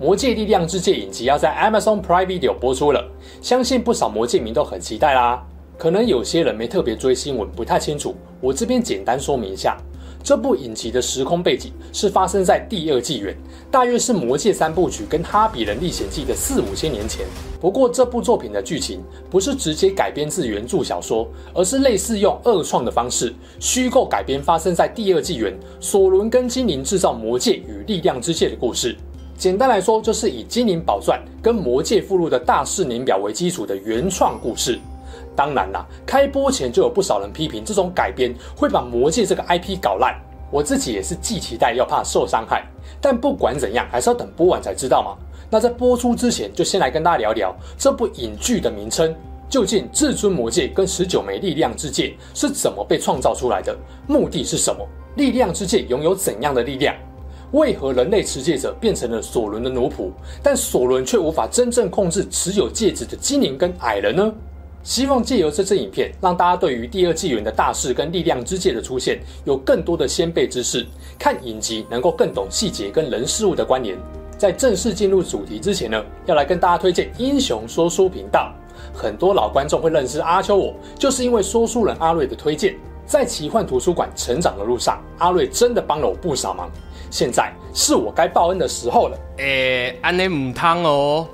魔戒力量之戒》影集要在 Amazon Prime Video 播出了，相信不少魔戒迷都很期待啦。可能有些人没特别追新闻，不太清楚，我这边简单说明一下。这部影集的时空背景是发生在第二纪元，大约是《魔戒》三部曲跟《哈比人历险记》的四五千年前。不过，这部作品的剧情不是直接改编自原著小说，而是类似用二创的方式虚构改编发生在第二纪元，索伦跟精灵制造魔戒与力量之戒的故事。简单来说，就是以《精灵宝钻》跟《魔戒》附录的大师年表为基础的原创故事。当然啦，开播前就有不少人批评这种改编会把《魔戒》这个 IP 搞烂。我自己也是既期待又怕受伤害。但不管怎样，还是要等播完才知道嘛。那在播出之前，就先来跟大家聊聊这部影剧的名称，究竟至尊魔戒跟十九枚力量之戒是怎么被创造出来的？目的是什么？力量之戒拥有怎样的力量？为何人类持戒者变成了索伦的奴仆，但索伦却无法真正控制持有戒指的精灵跟矮人呢？希望借由这支影片，让大家对于第二纪元的大事跟力量之戒的出现有更多的先辈知识，看影集能够更懂细节跟人事物的关联。在正式进入主题之前呢，要来跟大家推荐英雄说书频道。很多老观众会认识阿秋我，我就是因为说书人阿瑞的推荐。在奇幻图书馆成长的路上，阿瑞真的帮了我不少忙。现在是我该报恩的时候了。诶，安尼唔汤哦。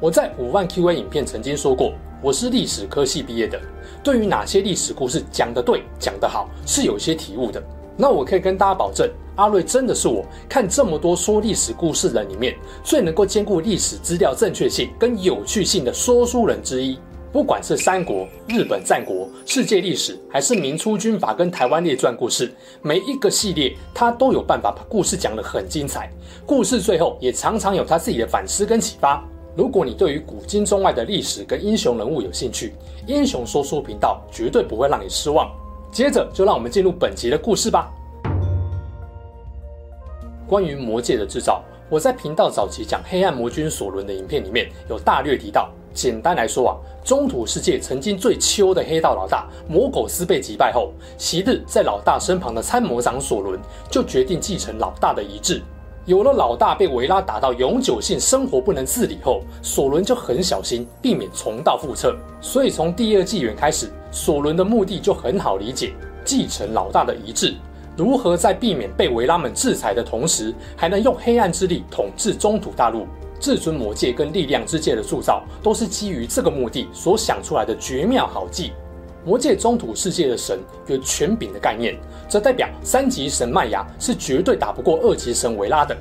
我在五万 QA 影片曾经说过，我是历史科系毕业的，对于哪些历史故事讲得对、讲得好，是有些体悟的。那我可以跟大家保证，阿瑞真的是我看这么多说历史故事人里面，最能够兼顾历史资料正确性跟有趣性的说书人之一。不管是三国、日本战国、世界历史，还是明初军阀跟台湾列传故事，每一个系列他都有办法把故事讲得很精彩。故事最后也常常有他自己的反思跟启发。如果你对于古今中外的历史跟英雄人物有兴趣，英雄说书频道绝对不会让你失望。接着就让我们进入本集的故事吧。关于魔戒的制造，我在频道早期讲黑暗魔君索伦的影片里面有大略提到。简单来说啊，中土世界曾经最秋的黑道老大魔苟斯被击败后，昔日在老大身旁的参谋长索伦就决定继承老大的遗志。有了老大被维拉打到永久性生活不能自理后，索伦就很小心避免重蹈覆辙。所以从第二纪元开始，索伦的目的就很好理解：继承老大的遗志，如何在避免被维拉们制裁的同时，还能用黑暗之力统治中土大陆。至尊魔戒跟力量之戒的铸造，都是基于这个目的所想出来的绝妙好计。魔界中土世界的神有权柄的概念，这代表三级神麦芽是绝对打不过二级神维拉的。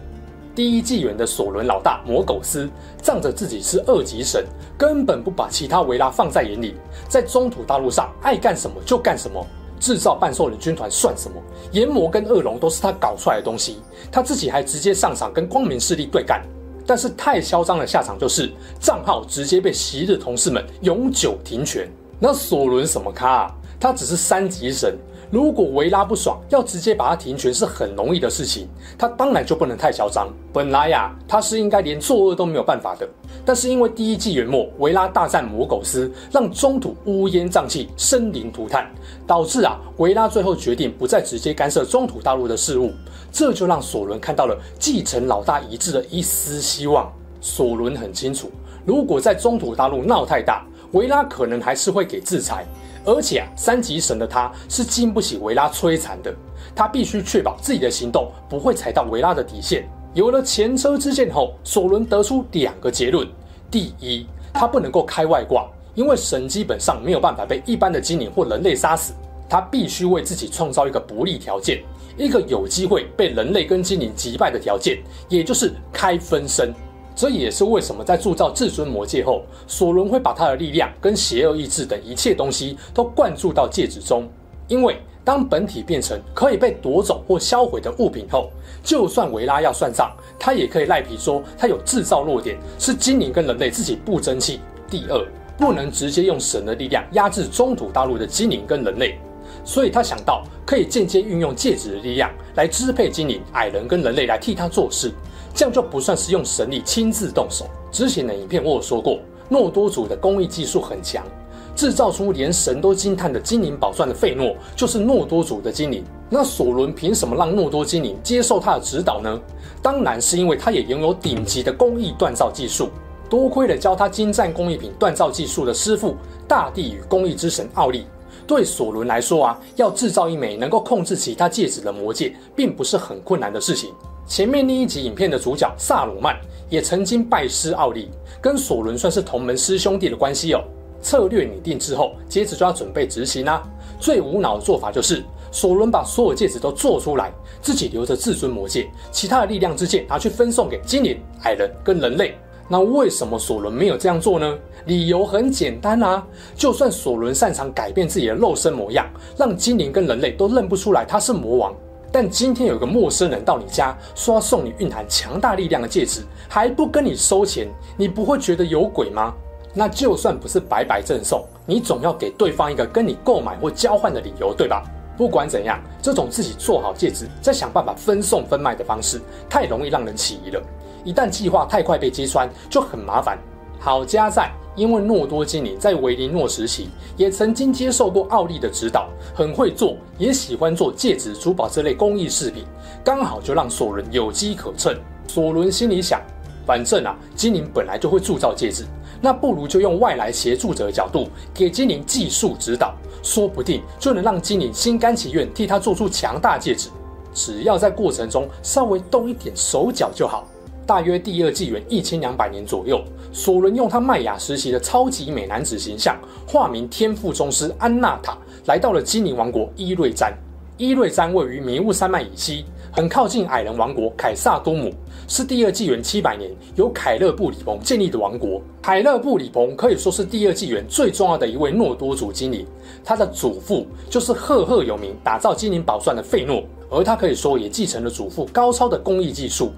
第一纪元的索伦老大魔苟斯，仗着自己是二级神，根本不把其他维拉放在眼里，在中土大陆上爱干什么就干什么，制造半兽人军团算什么？炎魔跟恶龙都是他搞出来的东西，他自己还直接上场跟光明势力对干。但是太嚣张的下场就是账号直接被昔日同事们永久停权。那索伦什么咖啊？他只是三级神，如果维拉不爽，要直接把他停权是很容易的事情。他当然就不能太嚣张。本来呀，他是应该连作恶都没有办法的。但是因为第一季元末维拉大战魔苟斯，让中土乌烟瘴气、生灵涂炭，导致啊维拉最后决定不再直接干涉中土大陆的事务。这就让索伦看到了继承老大遗志的一丝希望。索伦很清楚，如果在中土大陆闹太大，维拉可能还是会给制裁。而且啊，三级神的他是经不起维拉摧残的。他必须确保自己的行动不会踩到维拉的底线。有了前车之鉴后，索伦得出两个结论：第一，他不能够开外挂，因为神基本上没有办法被一般的精灵或人类杀死。他必须为自己创造一个不利条件。一个有机会被人类跟精灵击败的条件，也就是开分身。这也是为什么在铸造至尊魔戒后，索伦会把他的力量跟邪恶意志等一切东西都灌注到戒指中。因为当本体变成可以被夺走或销毁的物品后，就算维拉要算账，他也可以赖皮说他有制造弱点，是精灵跟人类自己不争气。第二，不能直接用神的力量压制中土大陆的精灵跟人类，所以他想到可以间接运用戒指的力量来支配精灵、矮人跟人类来替他做事，这样就不算是用神力亲自动手。之前的影片我有说过，诺多族的工艺技术很强。制造出连神都惊叹的精灵宝钻的费诺，就是诺多族的精灵。那索伦凭什么让诺多精灵接受他的指导呢？当然是因为他也拥有顶级的工艺锻造技术。多亏了教他精湛工艺品锻造技术的师傅大地与工艺之神奥利。对索伦来说啊，要制造一枚能够控制其他戒指的魔戒，并不是很困难的事情。前面另一集影片的主角萨鲁曼也曾经拜师奥利，跟索伦算是同门师兄弟的关系哦。策略拟定之后，接着就要准备执行啦、最无脑的做法就是，索伦把所有戒指都做出来，自己留着至尊魔戒，其他的力量之戒拿去分送给精灵、矮人跟人类。那为什么索伦没有这样做呢？理由很简单啊，就算索伦擅长改变自己的肉身模样，让精灵跟人类都认不出来他是魔王，但今天有个陌生人到你家，说要送你蕴含强大力量的戒指，还不跟你收钱，你不会觉得有鬼吗？那就算不是白白赠送，你总要给对方一个跟你购买或交换的理由，对吧？不管怎样，这种自己做好戒指再想办法分送分卖的方式，太容易让人起疑了。一旦计划太快被揭穿，就很麻烦。好家在，因为诺多精灵在维林诺时期也曾经接受过奥利的指导，很会做，也喜欢做戒指、珠宝这类工艺饰品，刚好就让索伦有机可乘。索伦心里想，反正啊，精灵本来就会铸造戒指。那不如就用外来协助者的角度给精灵技术指导，说不定就能让精灵心甘情愿替他做出强大戒指。只要在过程中稍微动一点手脚就好。大约第二纪元一千两百年左右，索伦用他麦雅时期的超级美男子形象，化名天赋宗师安纳塔，来到了精灵王国伊瑞詹。伊瑞詹位于迷雾山脉以西。很靠近矮人王国凯萨多姆，是第二纪元七百年由凯勒布里鹏建立的王国。凯勒布里鹏可以说是第二纪元最重要的一位诺多族精灵，他的祖父就是赫赫有名打造精灵宝钻的费诺，而他可以说也继承了祖父高超的工艺技术。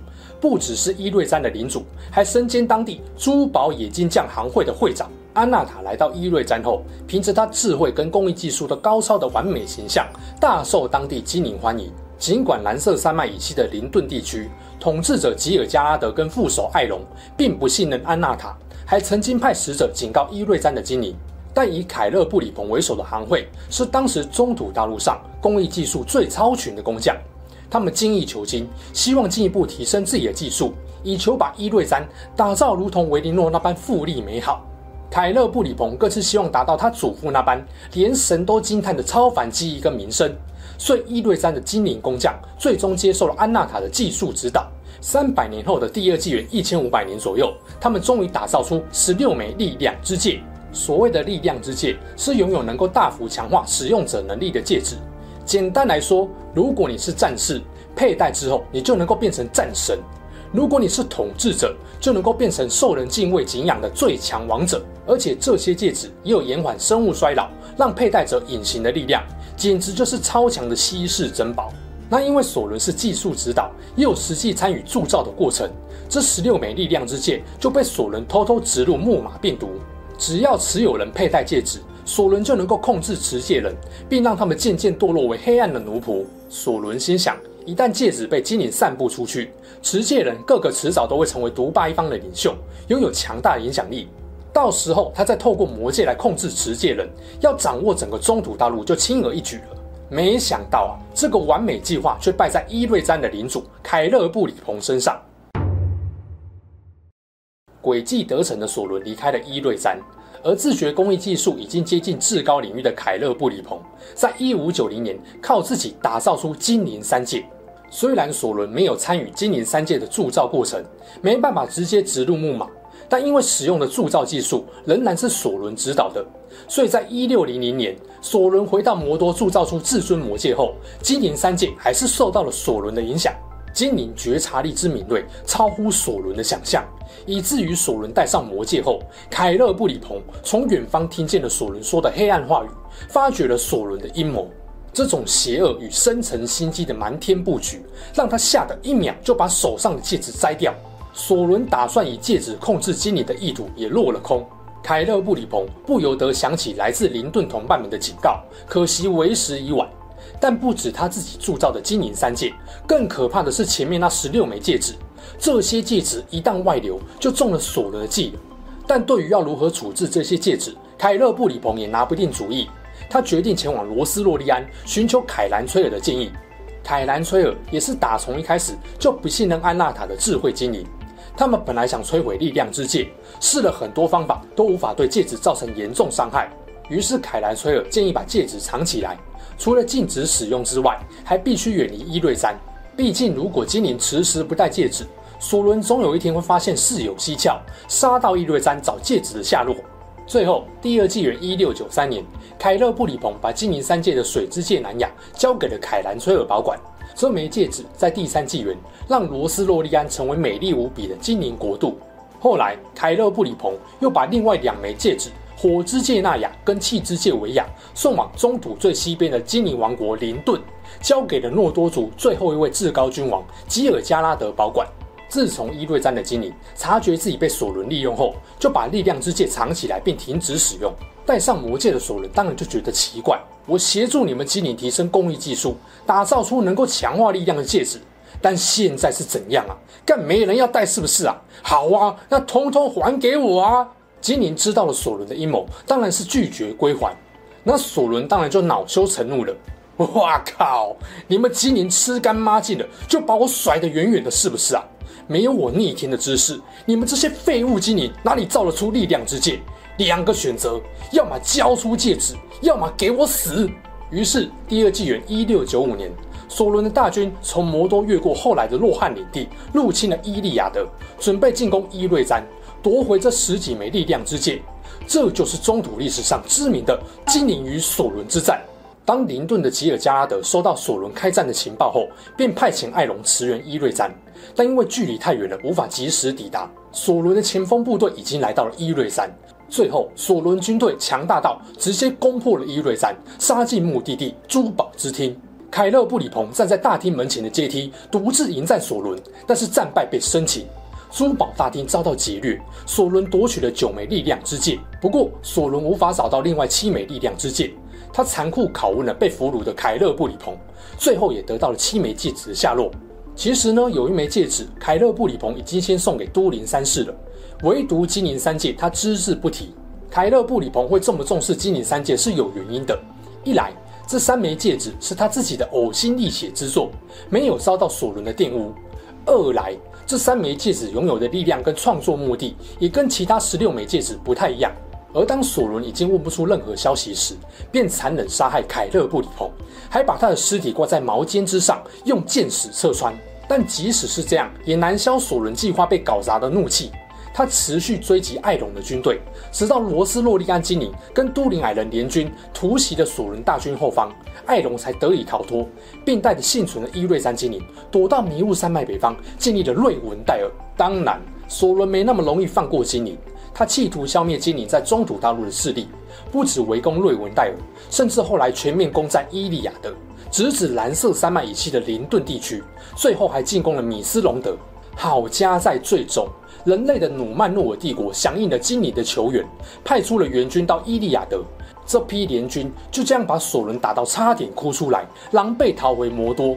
不只是伊瑞詹的领主，还身兼当地珠宝冶金匠行会的会长。安娜塔来到伊瑞詹后，凭着他智慧跟工艺技术的高超的完美形象，大受当地精灵欢迎。尽管蓝色山脉以西的林顿地区统治者吉尔加拉德跟副手艾隆并不信任安纳塔，还曾经派使者警告伊瑞詹的精灵，但以凯勒布里鹏为首的行会是当时中土大陆上工艺技术最超群的工匠，他们精益求精，希望进一步提升自己的技术，以求把伊瑞詹打造如同维林诺那般富丽美好。凯勒布里鹏更是希望达到他祖父那般连神都惊叹的超凡技艺跟名声。所以伊瑞詹的精灵工匠最终接受了安娜塔的技术指导。三百年后的第二纪元一千五百年左右，他们终于打造出十六枚力量之戒。所谓的力量之戒，是拥有能够大幅强化使用者能力的戒指。简单来说，如果你是战士，佩戴之后你就能够变成战神；如果你是统治者，就能够变成受人敬畏敬仰的最强王者。而且这些戒指也有延缓生物衰老，让佩戴者隐形的力量。简直就是超强的稀世珍宝。那因为索伦是技术指导，也有实际参与铸造的过程，这十六枚力量之戒就被索伦偷偷植入木马病毒。只要持有人佩戴戒指，索伦就能够控制持戒人，并让他们渐渐堕落为黑暗的奴仆。索伦心想，一旦戒指被精灵散布出去，持戒人个个迟早都会成为独霸一方的领袖，拥有强大的影响力。到时候，他再透过魔戒来控制持戒人，要掌握整个中土大陆就轻而易举了。没想到啊，这个完美计划却败在伊瑞詹的领主凯勒布里鹏身上。诡计得逞的索伦离开了伊瑞詹，而自学工艺技术已经接近至高领域的凯勒布里鹏，在一五九零年靠自己打造出精灵三戒。虽然索伦没有参与精灵三戒的铸造过程，没办法直接植入木马。但因为使用的铸造技术仍然是索伦指导的，所以在一六零零年，索伦回到摩多铸造出至尊魔戒后，精灵三戒还是受到了索伦的影响。精灵觉察力之敏锐超乎索伦的想象，以至于索伦戴上魔戒后，凯勒布里鹏从远方听见了索伦说的黑暗话语，发觉了索伦的阴谋。这种邪恶与深层心机的瞒天布局，让他吓得一秒就把手上的戒指摘掉。索伦打算以戒指控制精灵的意图也落了空。凯勒布里鹏不由得想起来自林顿同伴们的警告，可惜为时已晚。但不止他自己铸造的金银三戒，更可怕的是前面那十六枚戒指。这些戒指一旦外流，就中了索伦的计。但对于要如何处置这些戒指，凯勒布里鹏也拿不定主意。他决定前往罗斯洛利安寻求凯兰崔尔的建议。凯兰崔尔也是打从一开始就不信任安纳塔的智慧精灵。他们本来想摧毁力量之戒，试了很多方法都无法对戒指造成严重伤害。于是凯兰崔尔建议把戒指藏起来，除了禁止使用之外，还必须远离伊瑞山。毕竟如果精灵迟迟不戴戒指，索伦总有一天会发现事有蹊跷，杀到伊瑞山找戒指的下落。最后，第二纪元一六九三年，凯勒布里鹏把精灵三戒的水之戒南亚交给了凯兰崔尔保管。这枚戒指在第三纪元让罗斯洛利安成为美丽无比的精灵国度。后来，凯勒布里鹏又把另外两枚戒指——火之戒纳亚跟气之戒维亚——送往中土最西边的精灵王国林顿，交给了诺多族最后一位至高君王吉尔加拉德保管。自从伊瑞詹的精灵察觉自己被索伦利用后，就把力量之戒藏起来，并停止使用。戴上魔戒的索伦当然就觉得奇怪：我协助你们精灵提升工艺技术，打造出能够强化力量的戒指，但现在是怎样啊？干没人要戴是不是啊？好啊，那通通还给我啊！精灵知道了索伦的阴谋，当然是拒绝归还。那索伦当然就恼羞成怒了。哇靠！你们精灵吃干抹净了，就把我甩得远远的，是不是啊？没有我逆天的知识，你们这些废物精灵哪里造得出力量之戒？两个选择，要么交出戒指，要么给我死。于是，第二纪元一六九五年，索伦的大军从摩多越过后来的洛汗领地，入侵了伊利亚德，准备进攻伊瑞詹，夺回这十几枚力量之戒。这就是中土历史上知名的精灵与索伦之战。当林顿的吉尔加拉德收到索伦开战的情报后，便派遣艾隆驰援伊瑞詹，但因为距离太远了，无法及时抵达。索伦的前锋部队已经来到了伊瑞詹，最后索伦军队强大到直接攻破了伊瑞詹，杀进目的地珠宝之厅。凯勒布里鹏站在大厅门前的阶梯，独自迎战索伦，但是战败被生擒。珠宝大厅遭到劫掠，索伦夺取了九枚力量之戒，不过索伦无法找到另外七枚力量之戒。他残酷拷问了被俘虏的凯勒布里鹏，最后也得到了七枚戒指的下落。其实呢，有一枚戒指，凯勒布里鹏已经先送给都灵三世了，唯独精灵三戒他只字不提。凯勒布里鹏会这么重视精灵三戒是有原因的：一来，这三枚戒指是他自己的呕心沥血之作，没有遭到索伦的玷污；二来，这三枚戒指拥有的力量跟创作目的也跟其他十六枚戒指不太一样。而当索伦已经问不出任何消息时，便残忍杀害凯勒布里鹏，还把他的尸体挂在毛尖之上，用箭矢射穿。但即使是这样，也难消索伦计划被搞砸的怒气。他持续追击艾隆的军队，直到罗斯洛利安精灵跟都灵矮人联军突袭了索伦大军后方，艾隆才得以逃脱，并带着幸存的伊瑞山精灵躲到迷雾山脉北方，建立了瑞文戴尔。当然，索伦没那么容易放过精灵。他企图消灭精灵在中土大陆的势力，不止围攻瑞文戴尔，甚至后来全面攻占伊利亚德，直指蓝色山脉以西的林顿地区，最后还进攻了米斯隆德。好家在最终，人类的努曼诺尔帝国响应了基尼的求援，派出了援军到伊利亚德。这批联军就这样把索伦打到差点哭出来，狼狈逃回摩多。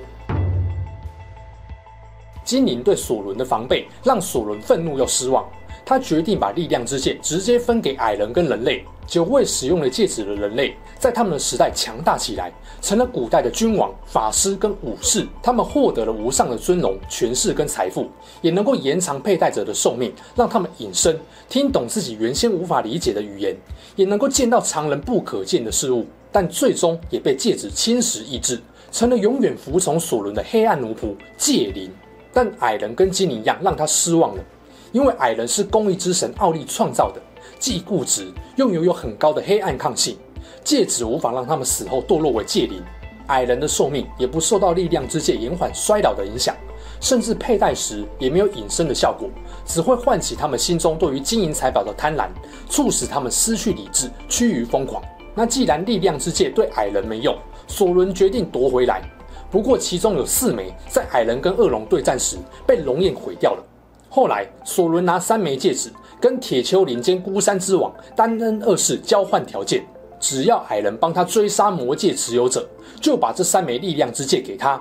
精灵对索伦的防备，让索伦愤怒又失望。他决定把力量之戒直接分给矮人跟人类。久未使用了戒指的人类，在他们的时代强大起来，成了古代的君王、法师跟武士。他们获得了无上的尊荣、权势跟财富，也能够延长佩戴者的寿命，让他们隐身，听懂自己原先无法理解的语言，也能够见到常人不可见的事物。但最终也被戒指侵蚀意志，成了永远服从索伦的黑暗奴仆戒灵。但矮人跟精灵一样，让他失望了。因为矮人是公义之神奥利创造的，既固执又拥有很高的黑暗抗性，戒指无法让他们死后堕落为戒灵。矮人的寿命也不受到力量之戒延缓衰老的影响，甚至佩戴时也没有隐身的效果，只会唤起他们心中对于金银财宝的贪婪，促使他们失去理智，趋于疯狂。那既然力量之戒对矮人没用，索伦决定夺回来。不过其中有四枚在矮人跟恶龙对战时被龙焰毁掉了。后来索伦拿三枚戒指跟铁丘陵兼孤山之王丹恩二世交换条件，只要矮人帮他追杀魔界持有者，就把这三枚力量之戒给他。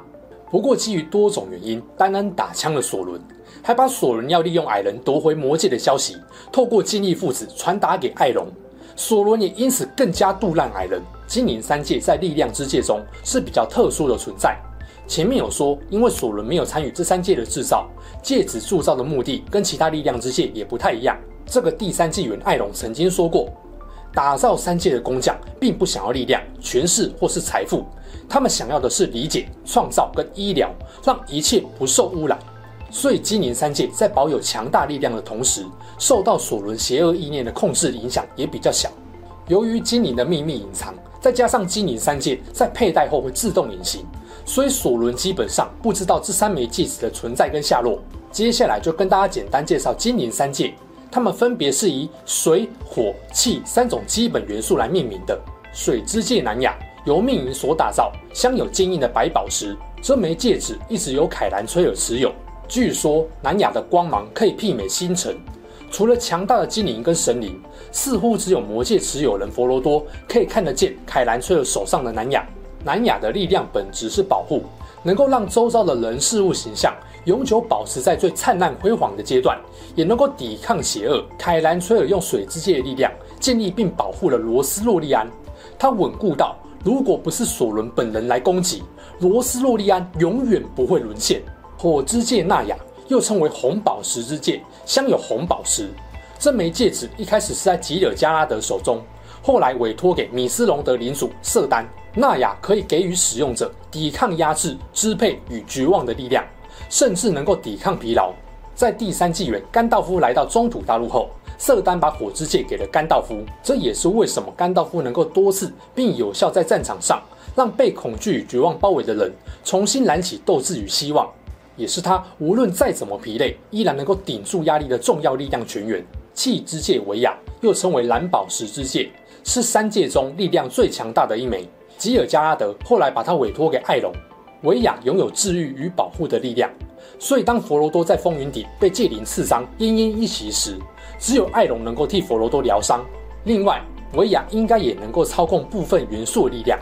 不过基于多种原因，丹恩打枪了索伦，还把索伦要利用矮人夺回魔界的消息透过金翼父子传达给艾隆。索伦也因此更加杜烂矮人。精灵三戒在力量之戒中是比较特殊的存在。前面有说，因为索伦没有参与这三界的制造，戒指铸造的目的跟其他力量之戒也不太一样。这个第三纪元艾隆曾经说过，打造三界的工匠并不想要力量、权势或是财富，他们想要的是理解、创造跟医疗，让一切不受污染。所以精灵三戒在保有强大力量的同时，受到索伦邪恶意念的控制影响也比较小。由于精灵的秘密隐藏，再加上精灵三戒在佩戴后会自动隐形，所以索伦基本上不知道这三枚戒指的存在跟下落。接下来就跟大家简单介绍精灵三戒，它们分别是以水、火、气三种基本元素来命名的。水之戒南雅由命运所打造，镶有坚硬的白宝石，这枚戒指一直由凯兰崔尔持有。据说南雅的光芒可以媲美星辰。除了强大的精灵跟神灵，似乎只有魔戒持有人佛罗多可以看得见凯兰崔尔手上的南雅。南亚的力量本质是保护，能够让周遭的人事物形象永久保持在最灿烂辉煌的阶段，也能够抵抗邪恶。凯兰崔尔用水之戒的力量建立并保护了罗斯洛利安，他稳固到如果不是索伦本人来攻击，罗斯洛利安永远不会沦陷。火之戒纳雅。又称为红宝石之戒，镶有红宝石。这枚戒指一开始是在吉尔加拉德手中，后来委托给米斯隆德领主瑟丹。纳雅可以给予使用者抵抗压制、支配与绝望的力量，甚至能够抵抗疲劳。在第三纪元，甘道夫来到中土大陆后，瑟丹把火之戒给了甘道夫。这也是为什么甘道夫能够多次并有效在战场上让被恐惧与绝望包围的人重新燃起斗志与希望。也是他无论再怎么疲累，依然能够顶住压力的重要力量泉源。气之戒维亚又称为蓝宝石之戒，是三戒中力量最强大的一枚。吉尔加拉德后来把他委托给艾隆。维亚拥有治愈与保护的力量，所以当佛罗多在风云顶被戒灵刺伤、奄奄一息时，只有艾隆能够替佛罗多疗伤。另外，维亚应该也能够操控部分元素力量，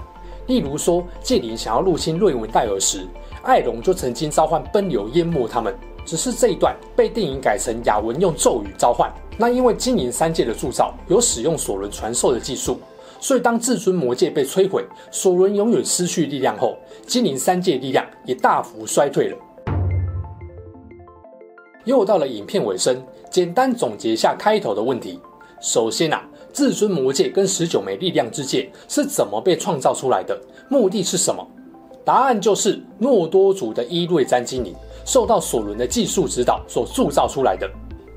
例如说戒灵想要入侵瑞文戴尔时。艾隆就曾经召唤奔流淹没他们，只是这一段被电影改成雅文用咒语召唤。那因为精灵三戒的铸造有使用索伦传授的技术，所以当至尊魔戒被摧毁，索伦永远失去力量后，精灵三界力量也大幅衰退了。又到了影片尾声，简单总结一下开头的问题。首先啊，至尊魔戒跟十九枚力量之戒是怎么被创造出来的？目的是什么？答案就是诺多族的伊瑞詹精灵受到索伦的技术指导所铸造出来的。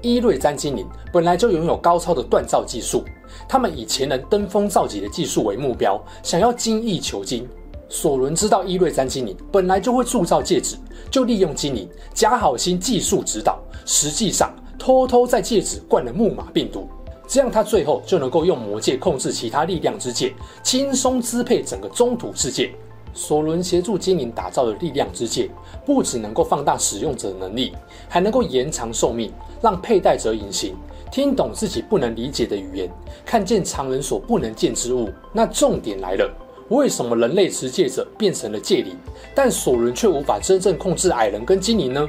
伊瑞詹精灵本来就拥有高超的锻造技术，他们以前人登峰造极的技术为目标，想要精益求精。索伦知道伊瑞詹精灵本来就会铸造戒指，就利用精灵假好心技术指导，实际上偷偷在戒指灌了木马病毒，这样他最后就能够用魔戒控制其他力量之戒，轻松支配整个中土世界。索伦协助精灵打造的力量之戒，不只能够放大使用者的能力，还能够延长寿命，让佩戴者隐形，听懂自己不能理解的语言，看见常人所不能见之物。那重点来了，为什么人类持戒者变成了戒灵，但索伦却无法真正控制矮人跟精灵呢？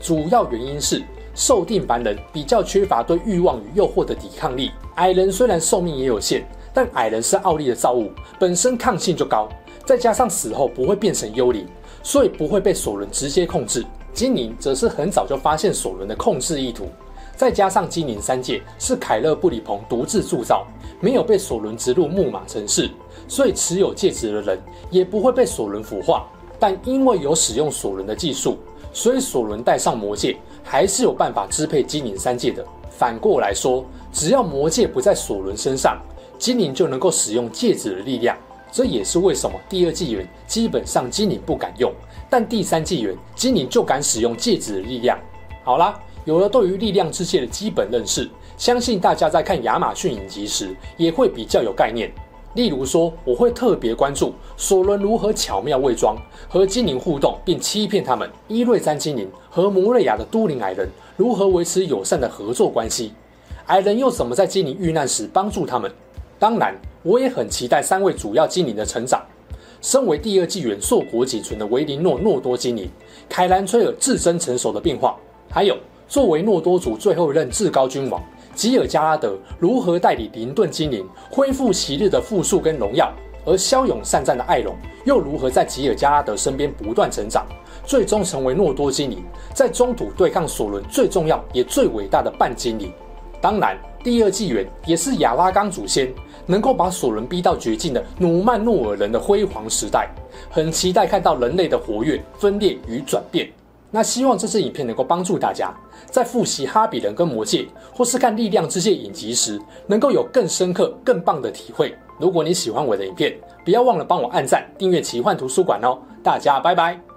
主要原因是受定凡人比较缺乏对欲望与诱惑的抵抗力。矮人虽然寿命也有限，但矮人是奥利的造物，本身抗性就高。再加上死后不会变成幽灵，所以不会被索伦直接控制。精灵则是很早就发现索伦的控制意图。再加上精灵三戒是凯勒布里鹏独自铸造，没有被索伦植入木马程式，所以持有戒指的人也不会被索伦腐化。但因为有使用索伦的技术，所以索伦戴上魔戒还是有办法支配精灵三戒的。反过来说，只要魔戒不在索伦身上，精灵就能够使用戒指的力量。这也是为什么第二纪元基本上精灵不敢用，但第三纪元精灵就敢使用戒指的力量。好啦，有了对于力量之戒的基本认识，相信大家在看亚马逊影集时也会比较有概念。例如说，我会特别关注索伦如何巧妙伪装和精灵互动，并欺骗他们；伊瑞詹精灵和摩瑞亚的都灵矮人如何维持友善的合作关系，矮人又怎么在精灵遇难时帮助他们。当然，我也很期待三位主要精灵的成长。身为第二纪元硕果仅存的维林诺诺多精灵，凯兰崔尔自身成熟的变化，还有作为诺多族最后一任至高君王。吉尔加拉德如何带领林顿精灵恢复昔日的富庶跟荣耀？而骁勇善战的艾隆又如何在吉尔加拉德身边不断成长，最终成为诺多精灵在中土对抗索伦最重要也最伟大的半精灵？当然，第二纪元也是亚拉冈祖先能够把索伦逼到绝境的努曼诺尔人的辉煌时代。很期待看到人类的活跃、分裂与转变。那希望这支影片能够帮助大家，在复习哈比人跟魔戒，或是看力量之戒影集时，能够有更深刻、更棒的体会。如果你喜欢我的影片，不要忘了帮我按赞、订阅奇幻图书馆哦。大家拜拜。